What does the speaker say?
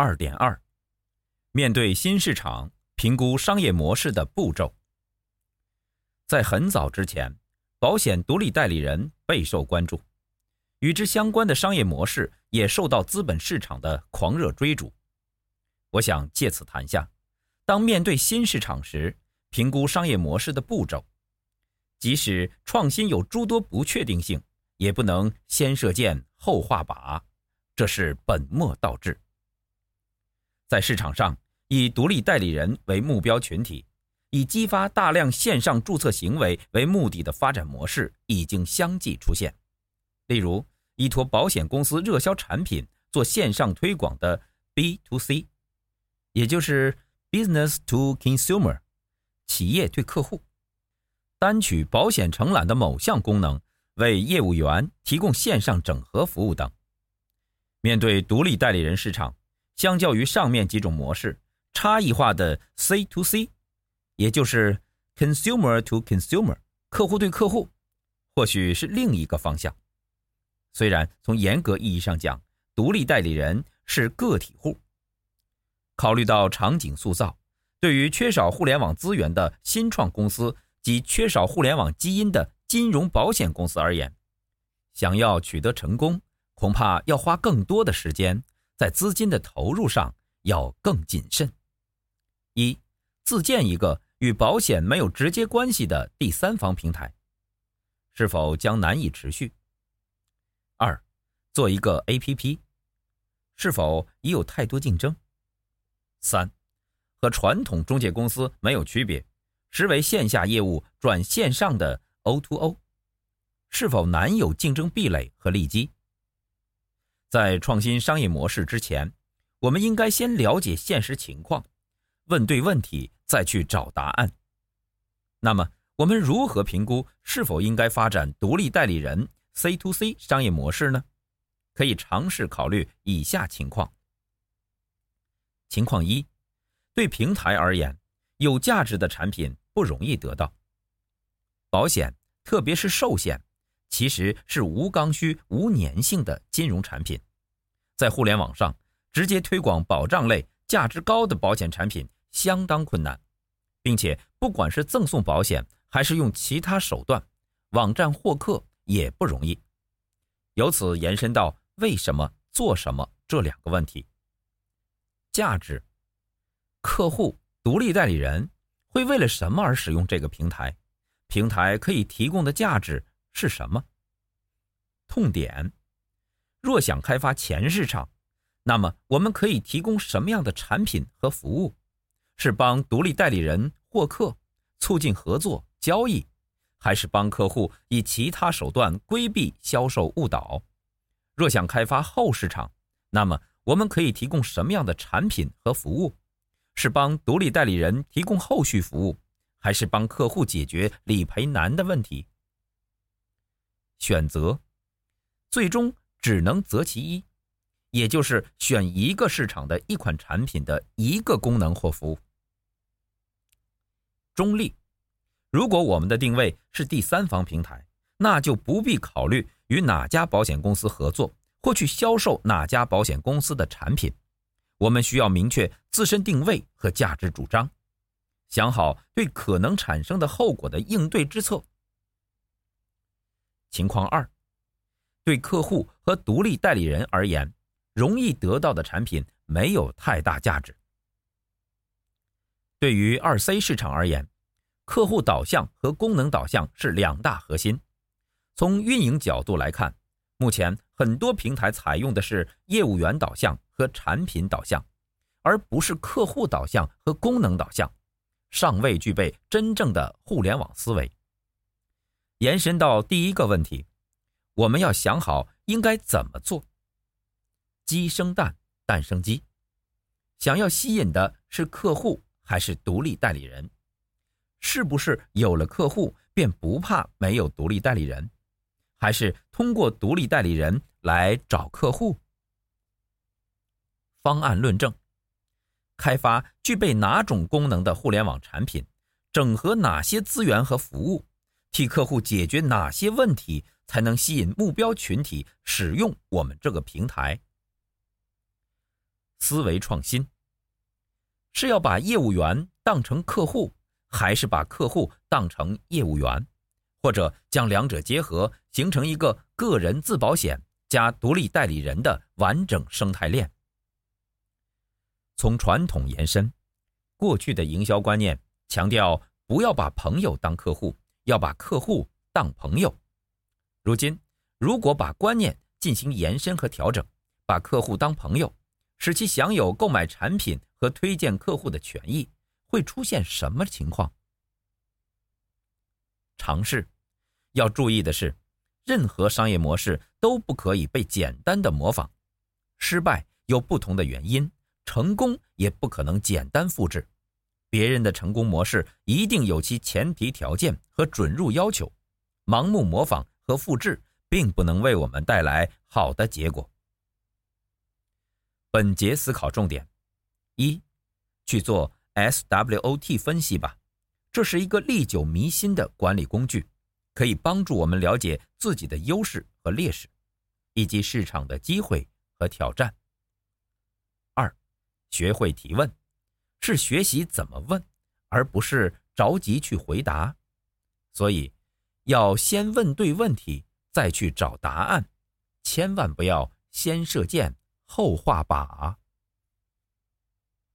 二点二，面对新市场，评估商业模式的步骤。在很早之前，保险独立代理人备受关注，与之相关的商业模式也受到资本市场的狂热追逐。我想借此谈下，当面对新市场时，评估商业模式的步骤。即使创新有诸多不确定性，也不能先射箭后画靶，这是本末倒置。在市场上，以独立代理人为目标群体。以激发大量线上注册行为为目的的发展模式已经相继出现，例如依托保险公司热销产品做线上推广的 B to C，也就是 Business to Consumer，企业对客户，单取保险承揽的某项功能为业务员提供线上整合服务等。面对独立代理人市场，相较于上面几种模式，差异化的 C to C。也就是 consumer to consumer，客户对客户，或许是另一个方向。虽然从严格意义上讲，独立代理人是个体户。考虑到场景塑造，对于缺少互联网资源的新创公司及缺少互联网基因的金融保险公司而言，想要取得成功，恐怕要花更多的时间，在资金的投入上要更谨慎。一，自建一个。与保险没有直接关系的第三方平台，是否将难以持续？二，做一个 APP，是否已有太多竞争？三，和传统中介公司没有区别，实为线下业务转线上的 O2O，是否难有竞争壁垒和利基？在创新商业模式之前，我们应该先了解现实情况。问对问题，再去找答案。那么，我们如何评估是否应该发展独立代理人 C to C 商业模式呢？可以尝试考虑以下情况：情况一，对平台而言，有价值的产品不容易得到。保险，特别是寿险，其实是无刚需、无粘性的金融产品，在互联网上直接推广保障类价值高的保险产品。相当困难，并且不管是赠送保险还是用其他手段，网站获客也不容易。由此延伸到为什么做什么这两个问题。价值，客户独立代理人会为了什么而使用这个平台？平台可以提供的价值是什么？痛点，若想开发前市场，那么我们可以提供什么样的产品和服务？是帮独立代理人获客、促进合作交易，还是帮客户以其他手段规避销售误导？若想开发后市场，那么我们可以提供什么样的产品和服务？是帮独立代理人提供后续服务，还是帮客户解决理赔难的问题？选择，最终只能择其一，也就是选一个市场的一款产品的一个功能或服务。中立，如果我们的定位是第三方平台，那就不必考虑与哪家保险公司合作或去销售哪家保险公司的产品。我们需要明确自身定位和价值主张，想好对可能产生的后果的应对之策。情况二，对客户和独立代理人而言，容易得到的产品没有太大价值。对于二 C 市场而言，客户导向和功能导向是两大核心。从运营角度来看，目前很多平台采用的是业务员导向和产品导向，而不是客户导向和功能导向，尚未具备真正的互联网思维。延伸到第一个问题，我们要想好应该怎么做。鸡生蛋，蛋生鸡，想要吸引的是客户。还是独立代理人，是不是有了客户便不怕没有独立代理人？还是通过独立代理人来找客户？方案论证：开发具备哪种功能的互联网产品，整合哪些资源和服务，替客户解决哪些问题，才能吸引目标群体使用我们这个平台？思维创新。是要把业务员当成客户，还是把客户当成业务员，或者将两者结合，形成一个个人自保险加独立代理人的完整生态链？从传统延伸，过去的营销观念强调不要把朋友当客户，要把客户当朋友。如今，如果把观念进行延伸和调整，把客户当朋友，使其享有购买产品和推荐客户的权益，会出现什么情况？尝试要注意的是，任何商业模式都不可以被简单的模仿，失败有不同的原因，成功也不可能简单复制。别人的成功模式一定有其前提条件和准入要求，盲目模仿和复制并不能为我们带来好的结果。本节思考重点：一，去做 SWOT 分析吧，这是一个历久弥新的管理工具，可以帮助我们了解自己的优势和劣势，以及市场的机会和挑战。二，学会提问，是学习怎么问，而不是着急去回答，所以要先问对问题，再去找答案，千万不要先射箭。后画靶。